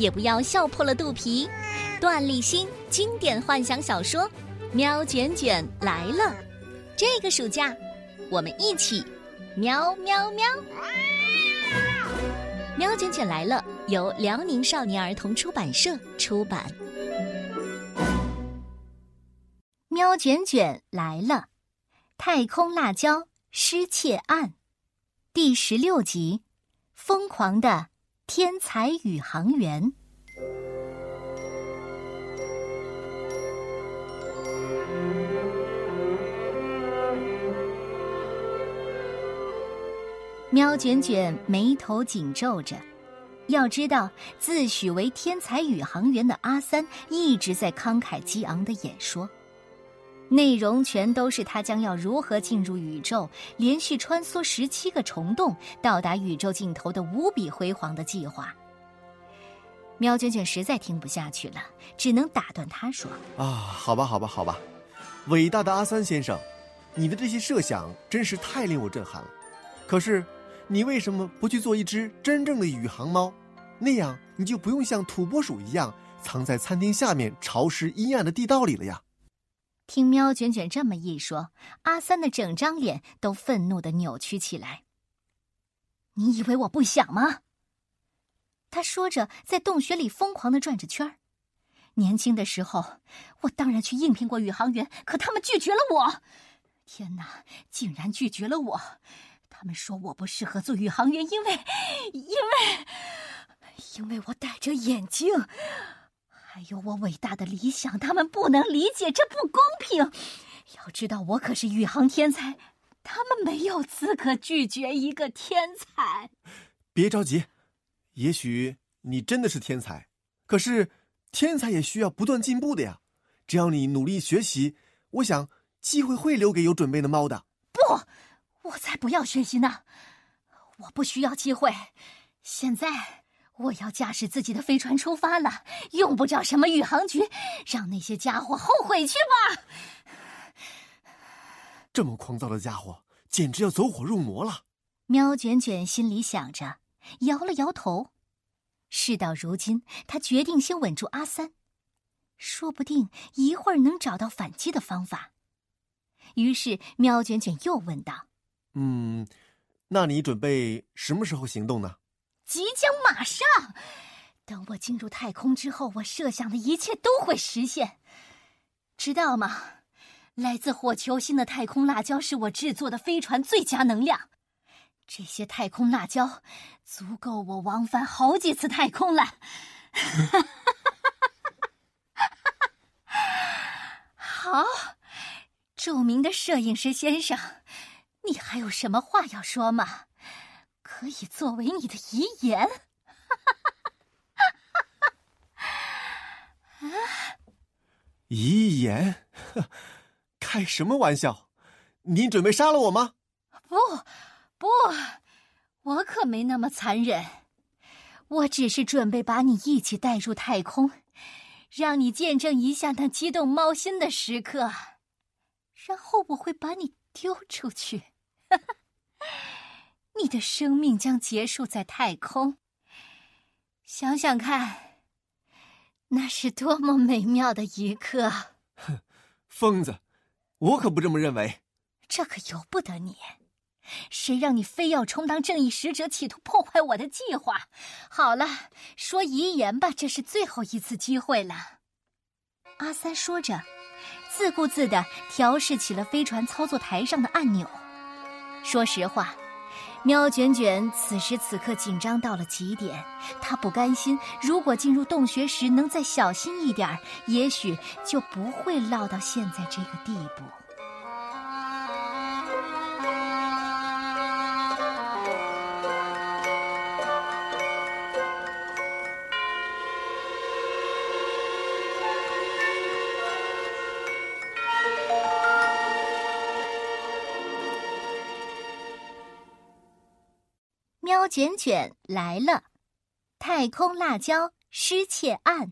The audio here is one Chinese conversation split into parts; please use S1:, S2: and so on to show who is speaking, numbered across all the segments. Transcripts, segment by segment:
S1: 也不要笑破了肚皮。段立新经典幻想小说《喵卷卷来了》，这个暑假我们一起喵喵喵！《喵卷卷来了》由辽宁少年儿童出版社出版。《喵卷卷来了》，太空辣椒失窃案，第十六集：疯狂的天才宇航员。喵卷卷眉头紧皱着，要知道，自诩为天才宇航员的阿三一直在慷慨激昂的演说，内容全都是他将要如何进入宇宙，连续穿梭十七个虫洞，到达宇宙尽头的无比辉煌的计划。喵卷卷实在听不下去了，只能打断他说：“
S2: 啊，好吧，好吧，好吧，伟大的阿三先生，你的这些设想真是太令我震撼了。可是。”你为什么不去做一只真正的宇航猫？那样你就不用像土拨鼠一样藏在餐厅下面潮湿阴暗的地道里了呀！
S1: 听喵卷卷这么一说，阿三的整张脸都愤怒的扭曲起来。你以为我不想吗？他说着，在洞穴里疯狂的转着圈儿。年轻的时候，我当然去应聘过宇航员，可他们拒绝了我。天哪，竟然拒绝了我！他们说我不适合做宇航员，因为，因为，因为我戴着眼镜，还有我伟大的理想，他们不能理解，这不公平。要知道，我可是宇航天才，他们没有资格拒绝一个天才。
S2: 别着急，也许你真的是天才，可是天才也需要不断进步的呀。只要你努力学习，我想机会会留给有准备的猫的。
S1: 不。我才不要学习呢！我不需要机会。现在我要驾驶自己的飞船出发了，用不着什么宇航局，让那些家伙后悔去吧。
S2: 这么狂躁的家伙，简直要走火入魔了。
S1: 喵卷卷心里想着，摇了摇头。事到如今，他决定先稳住阿三，说不定一会儿能找到反击的方法。于是，喵卷卷又问道。
S2: 嗯，那你准备什么时候行动呢？
S1: 即将马上。等我进入太空之后，我设想的一切都会实现，知道吗？来自火球星的太空辣椒是我制作的飞船最佳能量。这些太空辣椒足够我往返好几次太空了。好，著名的摄影师先生。你还有什么话要说吗？可以作为你的遗言。
S2: 啊！遗言？开什么玩笑？您准备杀了我吗？
S1: 不，不，我可没那么残忍。我只是准备把你一起带入太空，让你见证一下那激动猫心的时刻，然后我会把你丢出去。你的生命将结束在太空。想想看，那是多么美妙的一刻！
S2: 哼，疯子，我可不这么认为。
S1: 这可由不得你。谁让你非要充当正义使者，企图破坏我的计划？好了，说遗言吧，这是最后一次机会了。阿三说着。自顾自的调试起了飞船操作台上的按钮。说实话，喵卷卷此时此刻紧张到了极点。它不甘心，如果进入洞穴时能再小心一点也许就不会落到现在这个地步。卷卷来了，《太空辣椒失窃案》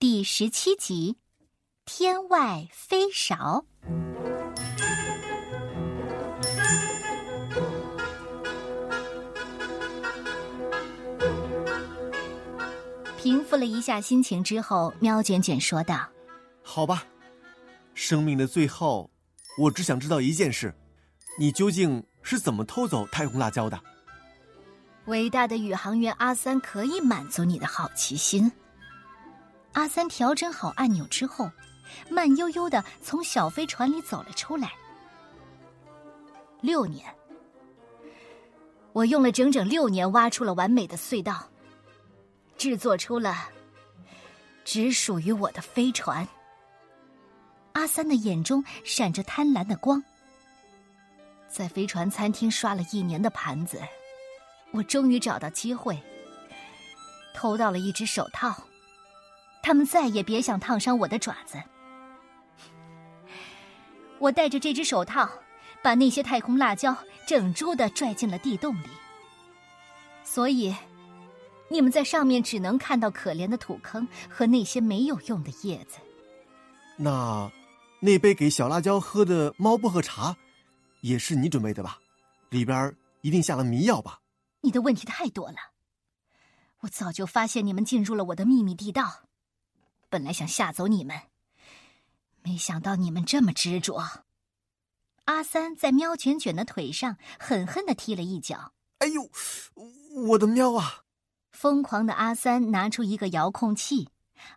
S1: 第十七集：天外飞勺。平复了一下心情之后，喵卷卷说道：“
S2: 好吧，生命的最后，我只想知道一件事：你究竟是怎么偷走太空辣椒的？”
S1: 伟大的宇航员阿三可以满足你的好奇心。阿三调整好按钮之后，慢悠悠的从小飞船里走了出来。六年，我用了整整六年挖出了完美的隧道，制作出了只属于我的飞船。阿三的眼中闪着贪婪的光，在飞船餐厅刷了一年的盘子。我终于找到机会，偷到了一只手套，他们再也别想烫伤我的爪子。我带着这只手套，把那些太空辣椒整株的拽进了地洞里，所以你们在上面只能看到可怜的土坑和那些没有用的叶子。
S2: 那，那杯给小辣椒喝的猫薄荷茶，也是你准备的吧？里边一定下了迷药吧？
S1: 你的问题太多了，我早就发现你们进入了我的秘密地道，本来想吓走你们，没想到你们这么执着。阿三在喵卷卷的腿上狠狠的踢了一脚。
S2: 哎呦，我的喵啊！
S1: 疯狂的阿三拿出一个遥控器，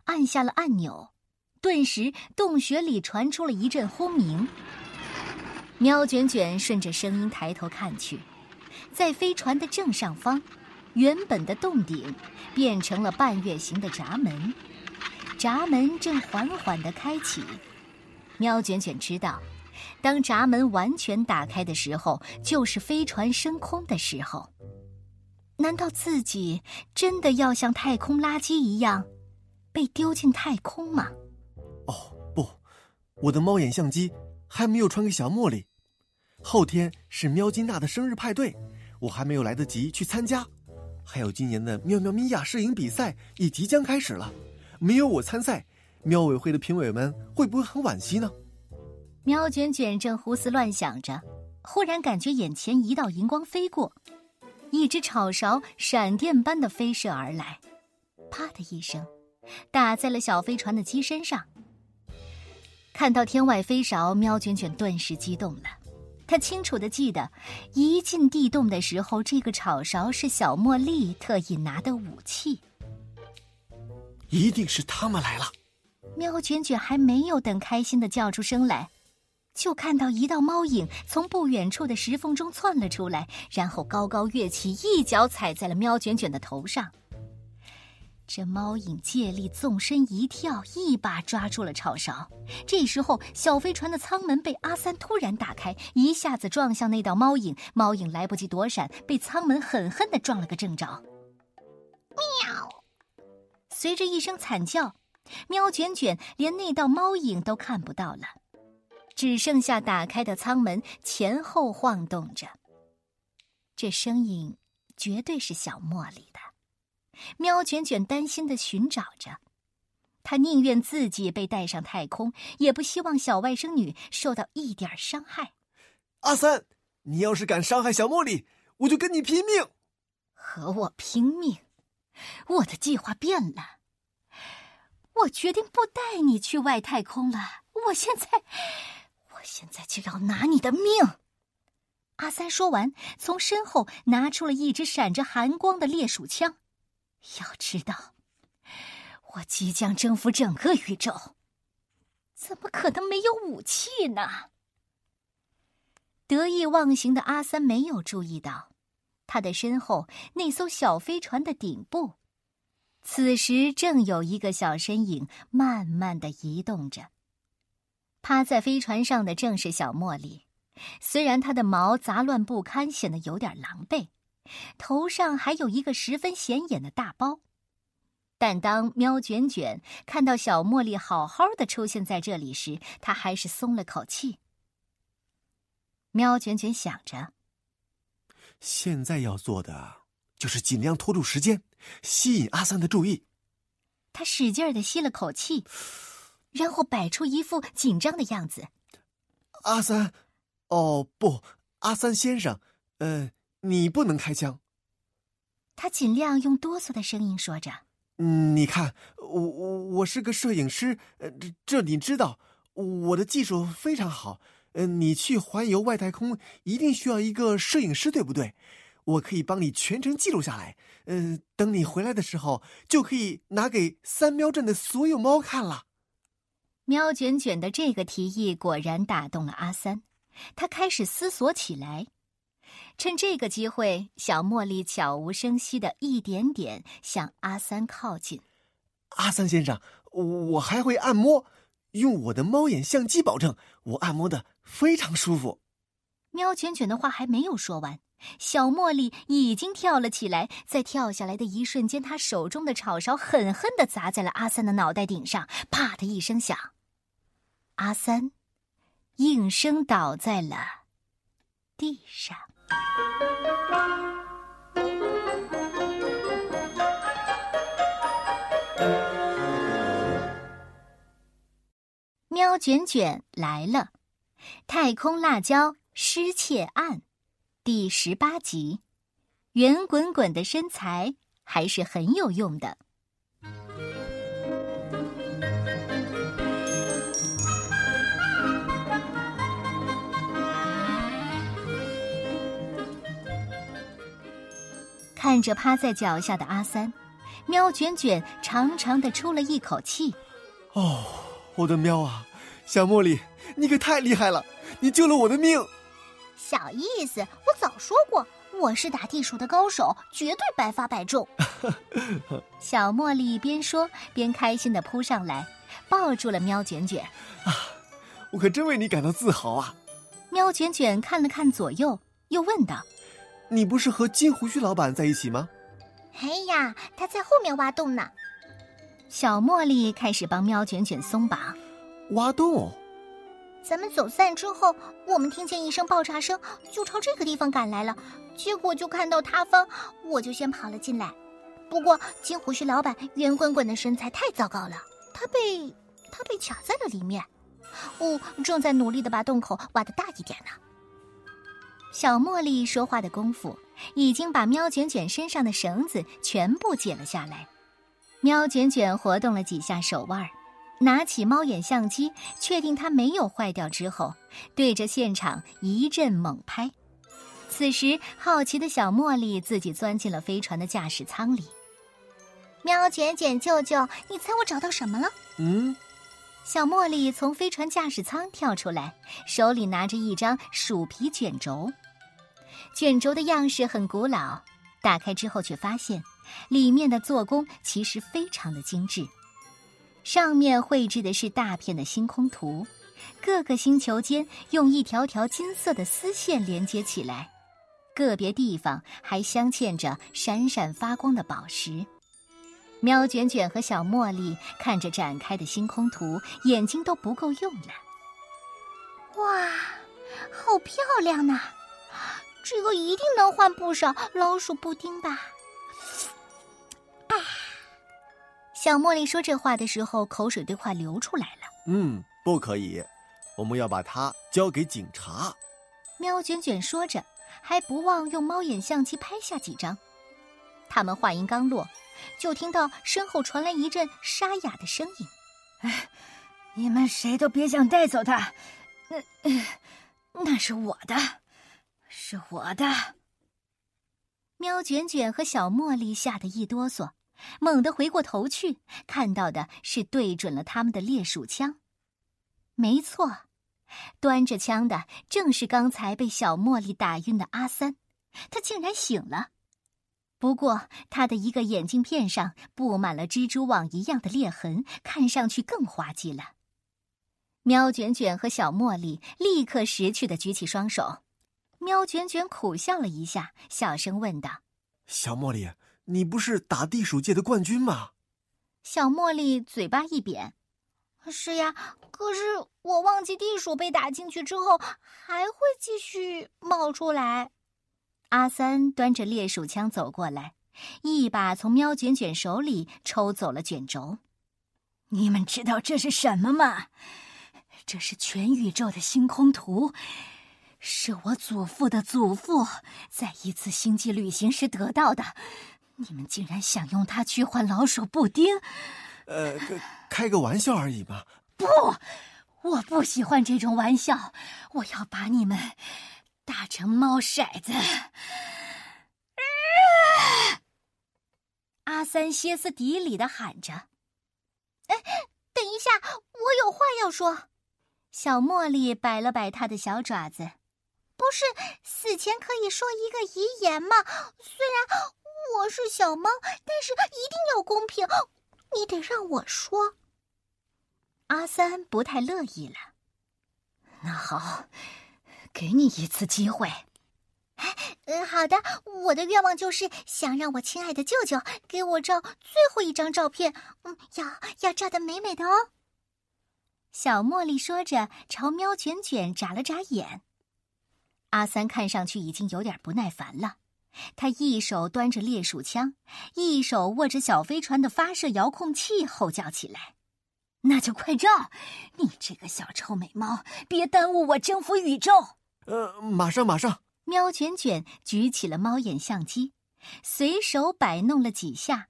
S1: 按下了按钮，顿时洞穴里传出了一阵轰鸣。喵卷卷顺着声音抬头看去。在飞船的正上方，原本的洞顶变成了半月形的闸门，闸门正缓缓的开启。喵卷卷知道，当闸门完全打开的时候，就是飞船升空的时候。难道自己真的要像太空垃圾一样，被丢进太空吗？
S2: 哦，不，我的猫眼相机还没有传给小茉莉。后天是喵金娜的生日派对，我还没有来得及去参加。还有今年的喵喵咪呀摄影比赛也即将开始了，没有我参赛，喵委会的评委们会不会很惋惜呢？
S1: 喵卷卷正胡思乱想着，忽然感觉眼前一道银光飞过，一只炒勺闪电般的飞射而来，啪的一声，打在了小飞船的机身上。看到天外飞勺，喵卷卷顿时激动了。他清楚的记得，一进地洞的时候，这个炒勺是小茉莉特意拿的武器。
S2: 一定是他们来了。
S1: 喵卷卷还没有等开心的叫出声来，就看到一道猫影从不远处的石缝中窜了出来，然后高高跃起，一脚踩在了喵卷卷的头上。这猫影借力纵身一跳，一把抓住了炒勺。这时候，小飞船的舱门被阿三突然打开，一下子撞向那道猫影。猫影来不及躲闪，被舱门狠狠的撞了个正着。喵！随着一声惨叫，喵卷卷连那道猫影都看不到了，只剩下打开的舱门前后晃动着。这声音绝对是小茉莉的。喵卷卷担心的寻找着，他宁愿自己被带上太空，也不希望小外甥女受到一点伤害。
S2: 阿三，你要是敢伤害小茉莉，我就跟你拼命！
S1: 和我拼命？我的计划变了，我决定不带你去外太空了。我现在，我现在就要拿你的命！阿三说完，从身后拿出了一支闪着寒光的猎鼠枪。要知道，我即将征服整个宇宙。怎么可能没有武器呢？得意忘形的阿三没有注意到，他的身后那艘小飞船的顶部，此时正有一个小身影慢慢的移动着。趴在飞船上的正是小茉莉，虽然她的毛杂乱不堪，显得有点狼狈，头上还有一个十分显眼的大包。但当喵卷卷看到小茉莉好好的出现在这里时，他还是松了口气。喵卷卷想着，
S2: 现在要做的就是尽量拖住时间，吸引阿三的注意。
S1: 他使劲的吸了口气，然后摆出一副紧张的样子。
S2: 阿三，哦不，阿三先生，呃，你不能开枪。
S1: 他尽量用哆嗦的声音说着：“
S2: 嗯，你看，我我我是个摄影师，呃，这这你知道，我的技术非常好。”嗯，你去环游外太空一定需要一个摄影师，对不对？我可以帮你全程记录下来。嗯，等你回来的时候，就可以拿给三喵镇的所有猫看了。
S1: 喵卷卷的这个提议果然打动了阿三，他开始思索起来。趁这个机会，小茉莉悄无声息的一点点向阿三靠近。
S2: 阿三先生，我还会按摩。用我的猫眼相机保证，我按摩的非常舒服。
S1: 喵卷卷的话还没有说完，小茉莉已经跳了起来，在跳下来的一瞬间，她手中的炒勺狠狠的砸在了阿三的脑袋顶上，啪的一声响，阿三应声倒在了地上。喵卷卷来了，《太空辣椒失窃案》第十八集，圆滚滚的身材还是很有用的。看着趴在脚下的阿三，喵卷卷长长的出了一口气。
S2: 哦。我的喵啊，小茉莉，你可太厉害了！你救了我的命。
S3: 小意思，我早说过，我是打地鼠的高手，绝对百发百中。
S1: 小茉莉边说边开心的扑上来，抱住了喵卷卷。
S2: 啊，我可真为你感到自豪啊！
S1: 喵卷卷看了看左右，又问道：“
S2: 你不是和金胡须老板在一起吗？”
S3: 哎呀，他在后面挖洞呢。
S1: 小茉莉开始帮喵卷卷松绑，
S2: 挖洞。
S3: 咱们走散之后，我们听见一声爆炸声，就朝这个地方赶来了。结果就看到塌方，我就先跑了进来。不过金胡须老板圆滚滚的身材太糟糕了，他被他被卡在了里面。哦，正在努力的把洞口挖的大一点呢。
S1: 小茉莉说话的功夫，已经把喵卷卷身上的绳子全部解了下来。喵卷卷活动了几下手腕，拿起猫眼相机，确定它没有坏掉之后，对着现场一阵猛拍。此时，好奇的小茉莉自己钻进了飞船的驾驶舱里。
S3: 喵卷卷舅舅，你猜我找到什么了？
S2: 嗯，
S1: 小茉莉从飞船驾驶舱跳出来，手里拿着一张鼠皮卷轴。卷轴的样式很古老，打开之后却发现。里面的做工其实非常的精致，上面绘制的是大片的星空图，各个星球间用一条条金色的丝线连接起来，个别地方还镶嵌着闪闪发光的宝石。喵卷卷和小茉莉看着展开的星空图，眼睛都不够用了。
S3: 哇，好漂亮呐！这个一定能换不少老鼠布丁吧。
S1: 啊小茉莉说这话的时候，口水都快流出来了。
S2: 嗯，不可以，我们要把它交给警察。
S1: 喵卷卷说着，还不忘用猫眼相机拍下几张。他们话音刚落，就听到身后传来一阵沙哑的声音：“
S4: 哎，你们谁都别想带走它，那那是我的，是我的。”
S1: 喵卷卷和小茉莉吓得一哆嗦。猛地回过头去，看到的是对准了他们的猎鼠枪。没错，端着枪的正是刚才被小茉莉打晕的阿三，他竟然醒了。不过，他的一个眼镜片上布满了蜘蛛网一样的裂痕，看上去更滑稽了。喵卷卷和小茉莉立刻识趣的举起双手。喵卷卷苦笑了一下，小声问道：“
S2: 小茉莉，你不是打地鼠界的冠军吗？”
S1: 小茉莉嘴巴一扁：“
S3: 是呀，可是我忘记地鼠被打进去之后还会继续冒出来。”
S1: 阿三端着猎鼠枪走过来，一把从喵卷卷手里抽走了卷轴。
S4: 你们知道这是什么吗？这是全宇宙的星空图，是我祖父的祖父在一次星际旅行时得到的。你们竟然想用它去换老鼠布丁？
S2: 呃，开个玩笑而已嘛。
S4: 不，我不喜欢这种玩笑。我要把你们。打成猫骰子！
S1: 阿三歇斯底里的喊着：“
S3: 哎，等一下，我有话要说。”
S1: 小茉莉摆了摆她的小爪子：“
S3: 不是死前可以说一个遗言吗？虽然我是小猫，但是一定要公平，你得让我说。”
S1: 阿三不太乐意了。
S4: 那好。给你一次机会，
S3: 嗯，好的。我的愿望就是想让我亲爱的舅舅给我照最后一张照片，嗯，要要照的美美的哦。
S1: 小茉莉说着，朝喵卷卷眨了眨眼。阿三看上去已经有点不耐烦了，他一手端着猎鼠枪，一手握着小飞船的发射遥控器，吼叫起来。
S4: 那就快照！你这个小臭美猫，别耽误我征服宇宙。
S2: 呃，马上马上！
S1: 喵卷卷举起了猫眼相机，随手摆弄了几下，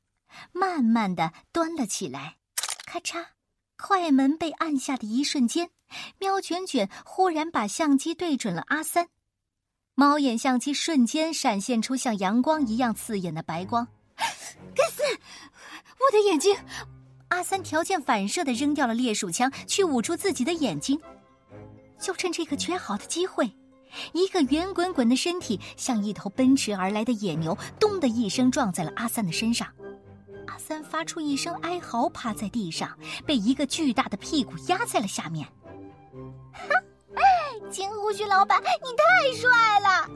S1: 慢慢的端了起来。咔嚓，快门被按下的一瞬间，喵卷卷忽然把相机对准了阿三，猫眼相机瞬间闪现出像阳光一样刺眼的白光。
S4: 该死！我的眼睛！
S1: 阿三条件反射的扔掉了猎鼠枪，去捂住自己的眼睛。就趁这个绝好的机会。一个圆滚滚的身体像一头奔驰而来的野牛，咚的一声撞在了阿三的身上。阿三发出一声哀嚎，趴在地上，被一个巨大的屁股压在了下面。
S3: 哈，金胡须老板，你太帅了！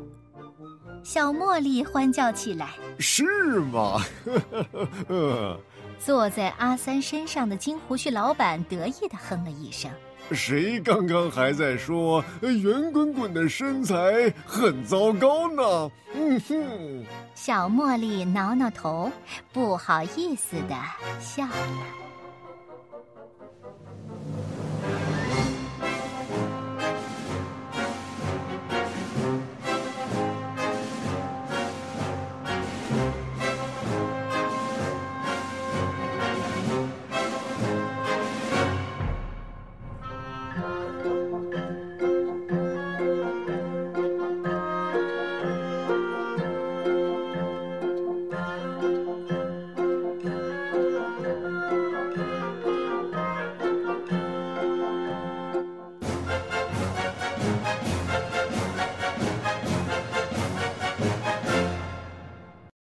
S1: 小茉莉欢叫起来：“
S2: 是吗？”
S1: 坐在阿三身上的金胡须老板得意的哼了一声。
S2: 谁刚刚还在说圆滚滚的身材很糟糕呢？嗯哼，
S1: 小茉莉挠挠头，不好意思的笑了。